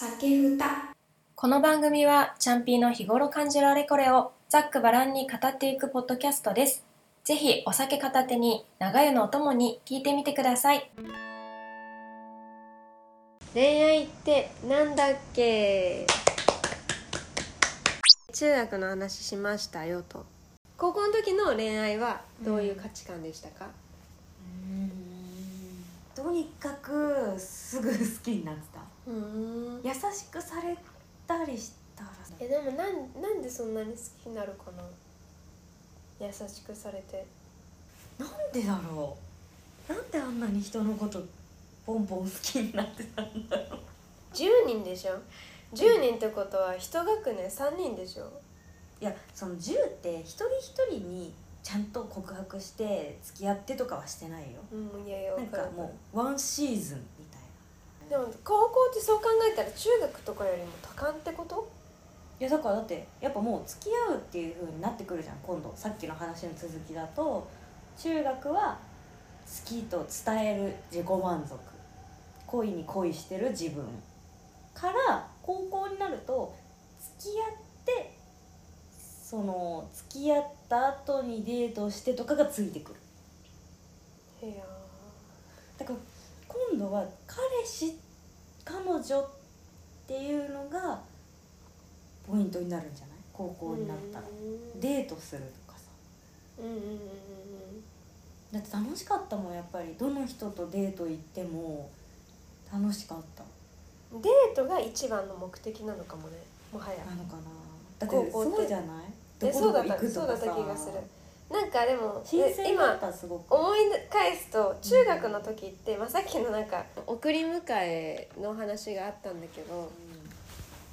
酒ふたこの番組はチャンピーの日頃感じるあれこれをざっくばらんに語っていくポッドキャストです。ぜひお酒片手に長湯のお供に聞いてみてください。恋愛ってなんだっけ？中学の話しましたよと。高校の時の恋愛はどういう価値観でしたか、とにかくすぐ好きになってた。うん。優しくされたりしたらえでもなんなんでそんなに好きになるかな？優しくされて。なんでだろう？なんであんなに人のことポンポン好きになってたんだろう？10人でしょ？10人ってことは一学年3人でしょ？いやその10って一人一人にちゃんと告白して付き合ってとかはしてないよ。うんいやいやなんかもうワンシーズンみたいな。でも高校ってそう考えたら中学とかよりも多感ってこと？いやだからだってやっぱもう付き合うっていう風になってくるじゃん今度。さっきの話の続きだと。中学は好きと伝える自己満足。恋に恋してる自分。から高校になると付き合ってその付き合った後にデートしてとかがついてくる。いや。だから今度は彼氏彼女っていうのがポイントになるんじゃない？高校になったら。うん。デートするとかさ。うんうんうんうんだって楽しかったもんやっぱり。どの人とデート行っても楽しかった。うんデートが一番の目的なのかもねもはや。なのかな。だって高校って。そうじゃない？えどこどこそうだった行くとかさ。そうだった気がする。なんかでも今思い返すと中学の時って、まあ、さっきのなんか送り迎えの話があったんだけど。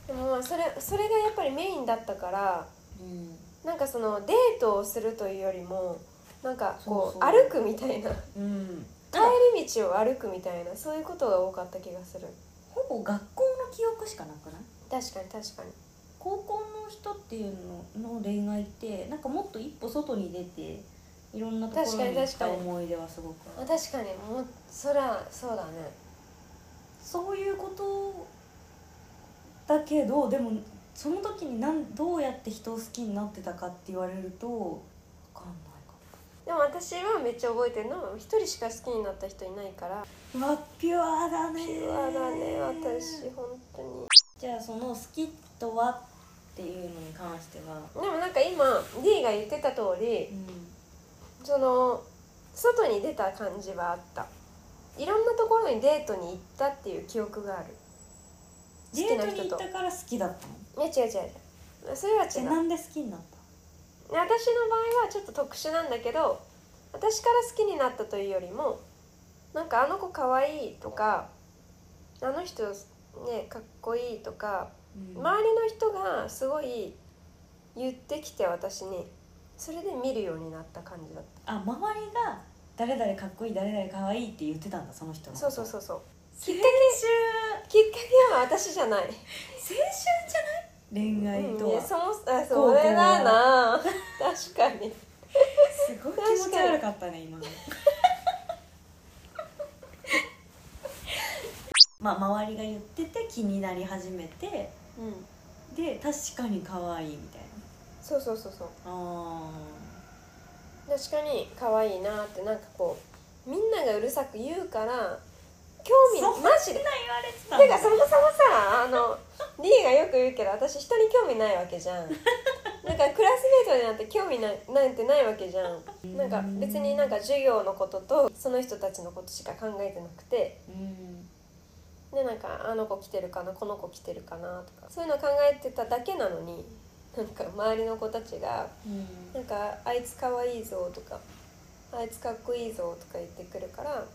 でもまあそれそれがやっぱりメインだったからうん、うんなんかそのデートをするというよりもなんかこう歩くみたいな。うん、帰り道を歩くみたいなそういうことが多かった気がする。ほぼ学校の記憶しかなくない？確かに確かに。高校の人っていうのの恋愛ってなんかもっと一歩外に出ていろんなところにに行った思い出はすごくある。あ確かに。もうそらそうだね。そういうことだけどでもその時になんどうやって人を好きになってたかって言われると分かんないかでも私はめっちゃ覚えてるのは一人しか好きになった人いないから。わピュアだねピュアだね私本当に。じゃあその好きとはっていうのに関しては。でもなんか今 D が言ってた通りうん。その外に出た感じはあった。いろんなところにデートに行ったっていう記憶がある。好デートに行ったから好きだったの？いや違う違う違う。それは違う。えなんで好きになった？私の場合はちょっと特殊なんだけど私から好きになったというよりもなんかあの子かわいいとかあの人ねかっこいいとかうん周りの人がすごい言ってきて私にそれで見るようになった感じだっあ周りが誰々かっこいい誰々かわいいって言ってたんだその人のたそうそうそうそう。きっかきっかけは私じゃない。青春じゃない？恋愛とは、うんそもそれだな。確かに。すごい気持ち悪かったね今の。まあ周りが言ってて気になり始めてうん。で確かに可愛いみたいそうそうそうそう。なあ確かに可愛いなってなんかこうみんながうるさく言うから興味そんマジで。言われてたてかそもそもさあの D がよく言うけど私人に興味ないわけじゃん。なんかクラスメートになんて興味ななんてないわけじゃん。なんか別になんか授業のこととその人たちのことしか考えてなくて。うんでなんかあの子来てるかなこの子来てるかなとかそういうの考えてただけなのになんか周りの子たちがうん。なんかあいつかわいいぞとかあいつかっこいいぞとか言ってくるから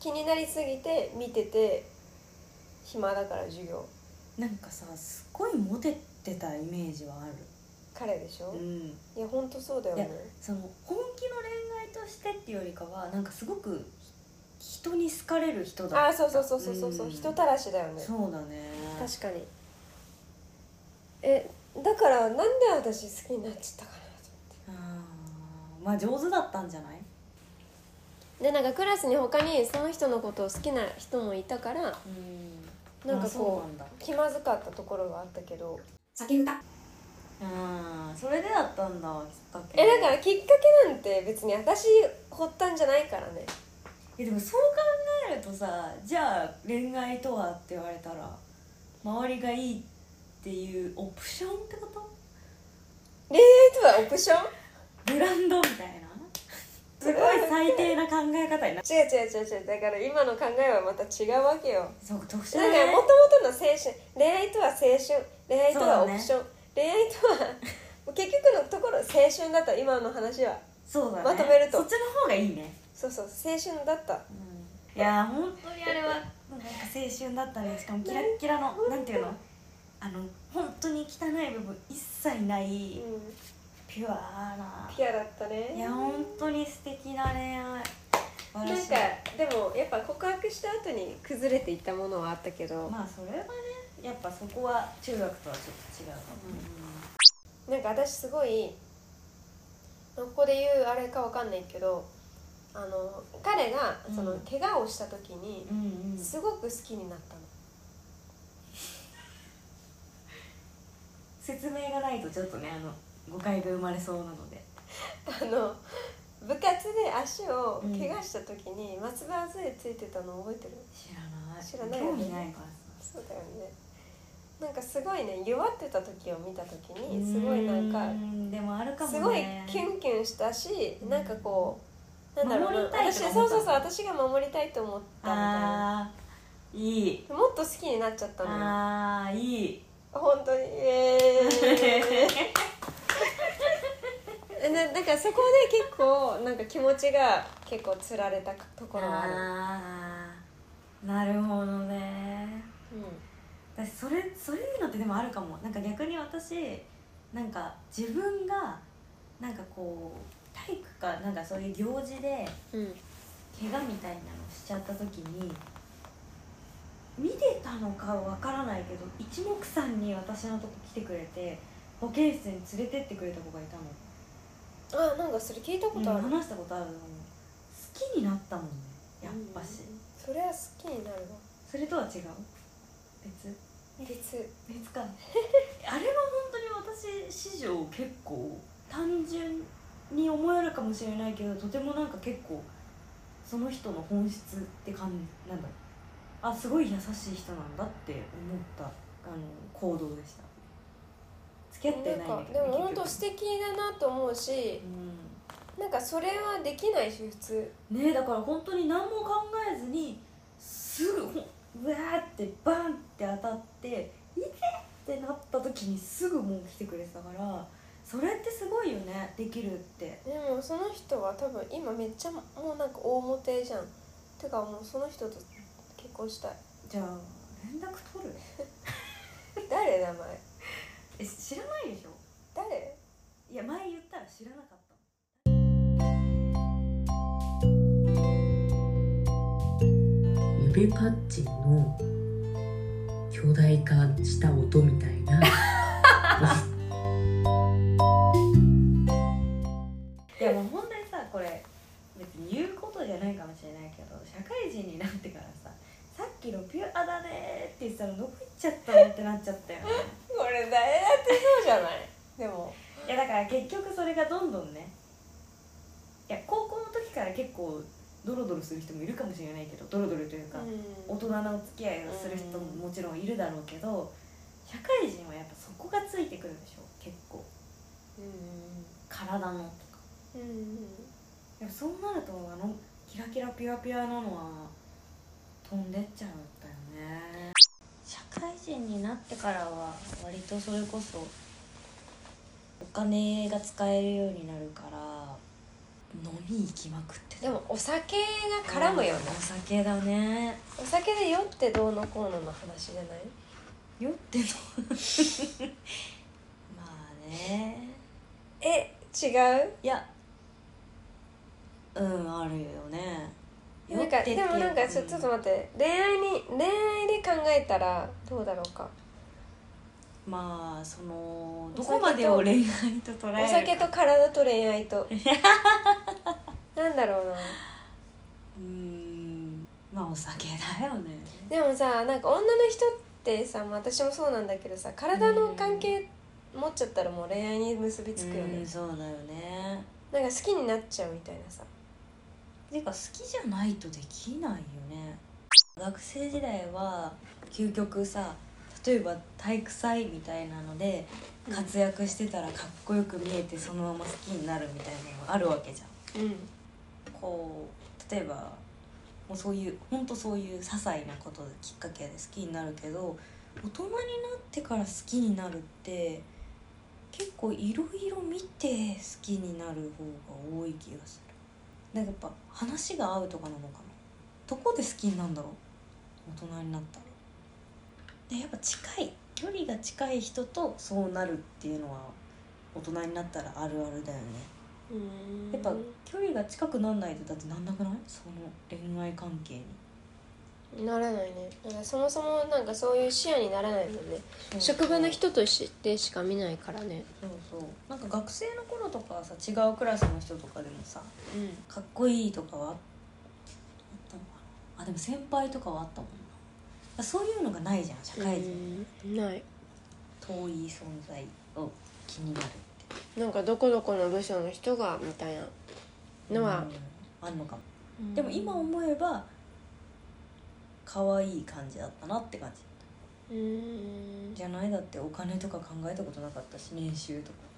気になりすぎて見てて暇だから授業。なんかさすっごいモテてたイメージはある。彼でしょ、ん。いやほんとそうだよね。その本気の恋愛としてっていうよりかはなんかすごく人に好かれる人だった。ああそうそうそうそうそうそう、ん。人たらしだよね。そうだね。確かに。えだからなんで私好きになっちゃったかなとあー。まあ上手だったんじゃない？でなんかクラスに他にその人のことを好きな人もいたからうん。なんかあそうこなんだ。う気まずかったところがあったけど。酒歌うんそれでだったんだきっかけ。えだからきっかけなんて別に私発端じゃないからねえでもそう考えるとさじゃあ恋愛とはって言われたら周りがいいっていうオプションってこと？恋愛とはオプション？ブランドみたいな？すごい最低な考え方になっ違う違う違う違う。だから今の考えはまた違うわけよ。そう特殊だからだねもともとの青春。恋愛とは青春。恋愛とはオプション、恋愛とは結局のところ青春だった今の話は。そうだね。まとめると。そっちの方がいいねそうそう青春だった。いやー本当にあれはなんか青春だったね。しかもキラッキラのなんていうの？あの本当に汚い部分一切ないうん。ピュアな。ピュアだったね。いや本当に素敵な恋愛。なんかでもやっぱ告白した後に崩れていったものはあったけど、まあそれはねやっぱそこは中学とはちょっと違うかも、なんか私すごいここで言うあれかわかんないけどあの彼がそのうん。怪我をした時にうんうん。すごく好きになったの、説明がないとちょっとねあの誤解が生まれそうなので。あの部活で足をうん怪我した時に松葉杖ついてたの覚えてる？知らない。知らないよね。ないからさ。そうだよね。なんかすごいね弱ってた時を見た時にすごいなんかでもあるかもね。すごいキュンキュンしたしなんかこうなんだろうな守りたい私と思ったそうそうそう私が守りたいと思ったみたいな。いい。もっと好きになっちゃったのよ。あーいい。本当に。えー。なだからそこで結構なんか気持ちが結構つられたところがある。あーなるほどね。私それそういうのってでもあるかも。なんか逆に私なんか自分がなんかこう体育かなんかそういう行事でうん、うん、怪我みたいなのしちゃった時に見てたのかわからないけど一目散に私のとこ来てくれて保健室に連れてってくれた子がいたの、あなんかそれ聞いたことある、うん話したことあるの好きになったもんねやっぱし、うん。それは好きになるわ。それとは違う？別？別。別か。あれは本当に私史上結構単純に思えるかもしれないけどとてもなんか結構その人の本質って感じなんだあすごい優しい人なんだって思ったあの行動でした。付き合ってないんだけど、でも本当結素敵だなと思うしなんかそれはできないし普通。うん、ねだから本当に何も考えずにすぐうわーってバンって当たって「いて!」ってなった時にすぐもう来てくれてたからそれってすごいよねできるって。でもその人は多分今めっちゃもうなんか大モテじゃん。てかもうその人と結婚したい。じゃあ連絡取る？誰名前？え知らないでしょ？誰？いや前言ったら知らなかった。指パッチンの巨大化した音みたいな かもしれないけど社会人になってからささっきのピュアだねって言ってたのどこ行っちゃったのってなっちゃったよね。これ誰だってそうじゃない？でも。いやだから結局それがどんどんねいや高校の時から結構ドロドロする人もいるかもしれないけどドロドロというか、大人のお付き合いをする人ももちろんいるだろうけど社会人はやっぱそこがついてくるでしょ結構。うん。体のとか。そうなるとあのキラキラピュアピュアなのは飛んでっちゃうんだよね。社会人になってからは割とそれこそお金が使えるようになるから飲み行きまくってた。でもお酒が絡むよね。お酒だね。お酒で酔ってどうのこうのの話じゃない？酔っての？まあね。え違う？いやうんあるよね。なんかでもなんかちょちょっと待って。恋愛に恋愛で考えたらどうだろうか。まあそのどこまでを恋愛と捉えるか。お酒と体と恋愛と。なんだろうな。うーん。まあお酒だよね。でもさなんか女の人ってさ、まあ、私もそうなんだけどさ体の関係持っちゃったらもう恋愛に結びつくよね、うんそうだよね。なんか好きになっちゃうみたいなさていうか好きじゃないとできないよね。学生時代は究極さ例えば体育祭みたいなので活躍してたらかっこよく見えてそのまま好きになるみたいなのがあるわけじゃん。うん。こう例えばもうそういう本当そういう些細なことできっかけで好きになるけど大人になってから好きになるって結構いろいろ見て好きになる方が多い気がするなんかやっぱ話が合うとかなのかな。どこで好きになるんだろう。大人になったら。でやっぱ近い距離が近い人とそうなるっていうのは大人になったらあるあるだよね。うん。やっぱ距離が近くなんないとだってなんなくない？その恋愛関係に。ならないね。そもそもなんかそういう視野にならないもんね。職場の人としてしか見ないからね。そうそう。なんか学生の頃とかはさ違うクラスの人とかでもさうん。かっこいいとかはあったのかな？あでも先輩とかはあったもんな。そういうのがないじゃん社会人、うんない。遠い存在を気になるって。なんかどこどこの部署の人がみたいなのは、うんあんのかも。でも今思えば可愛い感じだったなって感じ。うん。じゃない？だってお金とか考えたことなかったし年収とか。お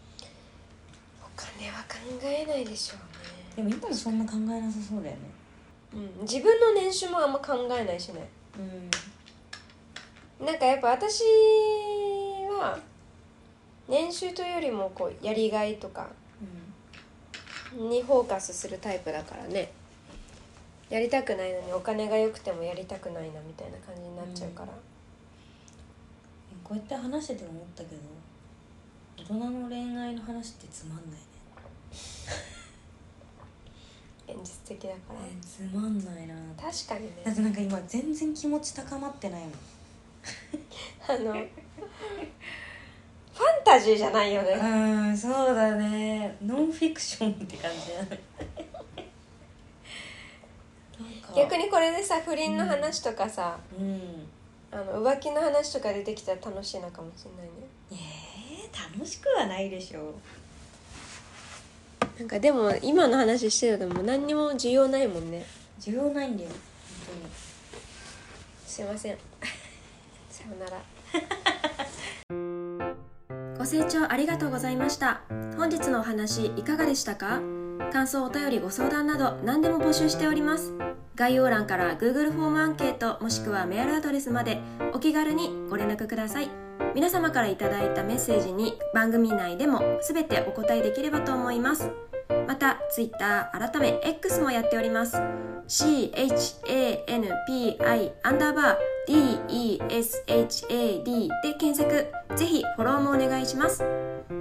金は考えないでしょうでも今もそんな考えなさそうだよね。ね、うん、自分の年収もあんま考えないしね。うん。なんかやっぱ私は年収というよりもこうやりがいとかにフォーカスするタイプだからね。やりたくないのにお金が良くてもやりたくないなみたいな感じになっちゃうから、こうやって話してて思ったけど大人の恋愛の話ってつまんないね現実的だから、えつまんないな。確かにだっねてなんか今全然気持ち高まってないもん。あのファンタジーじゃないよね。うんそうだね。ノンフィクションって感じだねなんか。逆にこれでさ不倫の話とかさ、うん。あの浮気の話とか出てきたら楽しいのかもしれないね。えー、楽しくはないでしょなんかでも今の話してるでも何にも需要ないもんね。需要ないんだよ。すいません。さようなら。ご清聴ありがとうございました。本日のお話いかがでしたか？感想お便りご相談など何でも募集しております。概要欄から Google フォームアンケートもしくはメールアドレスまでお気軽にご連絡ください。皆様からいただいたメッセージに番組内でも全てお答えできればと思いますまた Twitter 改め X もやっております。CHANPI アンダーバー DESHAD で検索。ぜひフォローもお願いします。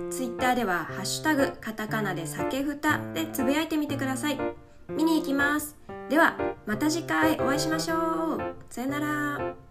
ツイッターでは「ハッシュタグカタカナで酒ふた」でつぶやいてみてください。見に行きます。ではまた次回お会いしましょう。さよなら。